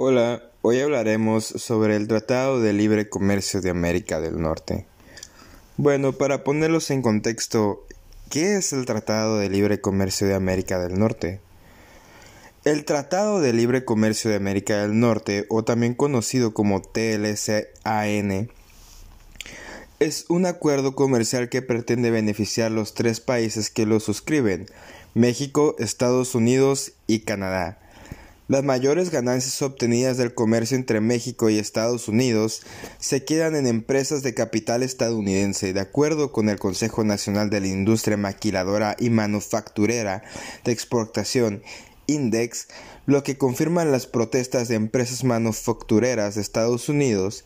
Hola, hoy hablaremos sobre el Tratado de Libre Comercio de América del Norte. Bueno, para ponerlos en contexto, ¿qué es el Tratado de Libre Comercio de América del Norte? El Tratado de Libre Comercio de América del Norte, o también conocido como TLCAN, es un acuerdo comercial que pretende beneficiar los tres países que lo suscriben, México, Estados Unidos y Canadá las mayores ganancias obtenidas del comercio entre México y Estados Unidos se quedan en empresas de capital estadounidense, de acuerdo con el Consejo Nacional de la Industria Maquiladora y Manufacturera de Exportación Index, lo que confirman las protestas de empresas manufactureras de Estados Unidos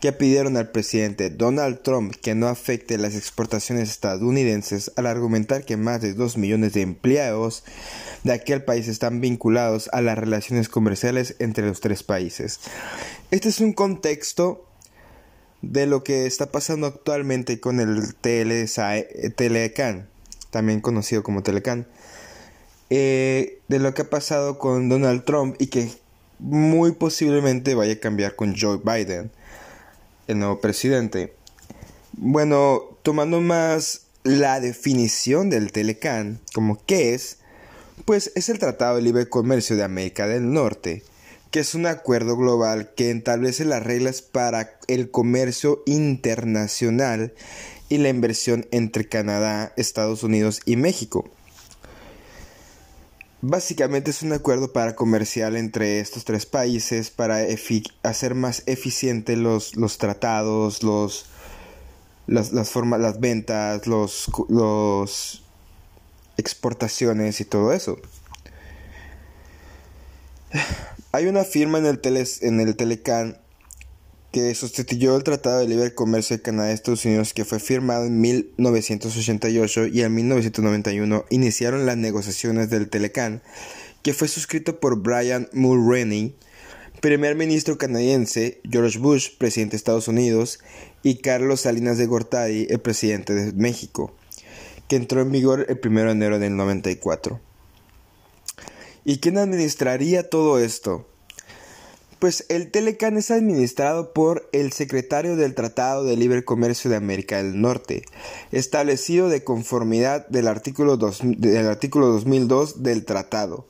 que pidieron al presidente Donald Trump que no afecte las exportaciones estadounidenses al argumentar que más de 2 millones de empleados de aquel país están vinculados a las relaciones comerciales entre los tres países. Este es un contexto de lo que está pasando actualmente con el Telecan, también conocido como Telecan eh, de lo que ha pasado con Donald Trump y que muy posiblemente vaya a cambiar con Joe Biden, el nuevo presidente. Bueno, tomando más la definición del Telecan, como qué es, pues es el Tratado de Libre Comercio de América del Norte, que es un acuerdo global que establece las reglas para el comercio internacional y la inversión entre Canadá, Estados Unidos y México. Básicamente es un acuerdo para comercial entre estos tres países para hacer más eficientes los, los tratados, los, las, formas, las ventas, los, exportaciones y todo eso. Hay una firma en el, en el Telecan que sustituyó el Tratado de Libre Comercio de Canadá y Estados Unidos que fue firmado en 1988 y en 1991 iniciaron las negociaciones del Telecan, que fue suscrito por Brian Mulroney, primer ministro canadiense, George Bush, presidente de Estados Unidos, y Carlos Salinas de Gortari, el presidente de México, que entró en vigor el 1 de enero del 94. ¿Y quién administraría todo esto? Pues el Telecan es administrado por el secretario del Tratado de Libre Comercio de América del Norte, establecido de conformidad del artículo, del artículo 2002 del tratado.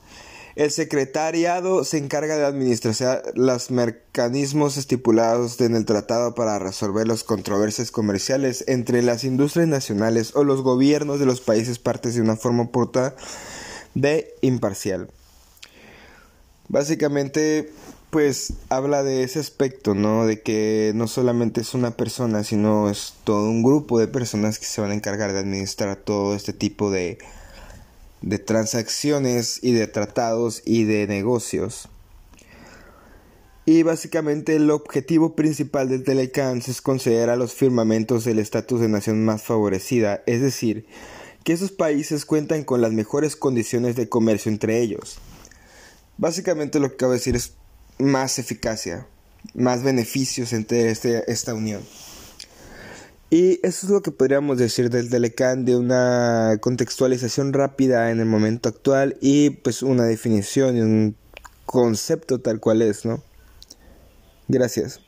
El secretariado se encarga de administrar los mecanismos estipulados en el tratado para resolver las controversias comerciales entre las industrias nacionales o los gobiernos de los países partes de una forma porta de imparcial. Básicamente pues habla de ese aspecto, ¿no? De que no solamente es una persona, sino es todo un grupo de personas que se van a encargar de administrar todo este tipo de, de transacciones y de tratados y de negocios. Y básicamente el objetivo principal del Telecans es conceder a los firmamentos el estatus de nación más favorecida, es decir, que esos países cuentan con las mejores condiciones de comercio entre ellos. Básicamente lo que acabo de decir es más eficacia, más beneficios entre este, esta unión. Y eso es lo que podríamos decir del Telecan, de una contextualización rápida en el momento actual y pues una definición y un concepto tal cual es, ¿no? Gracias.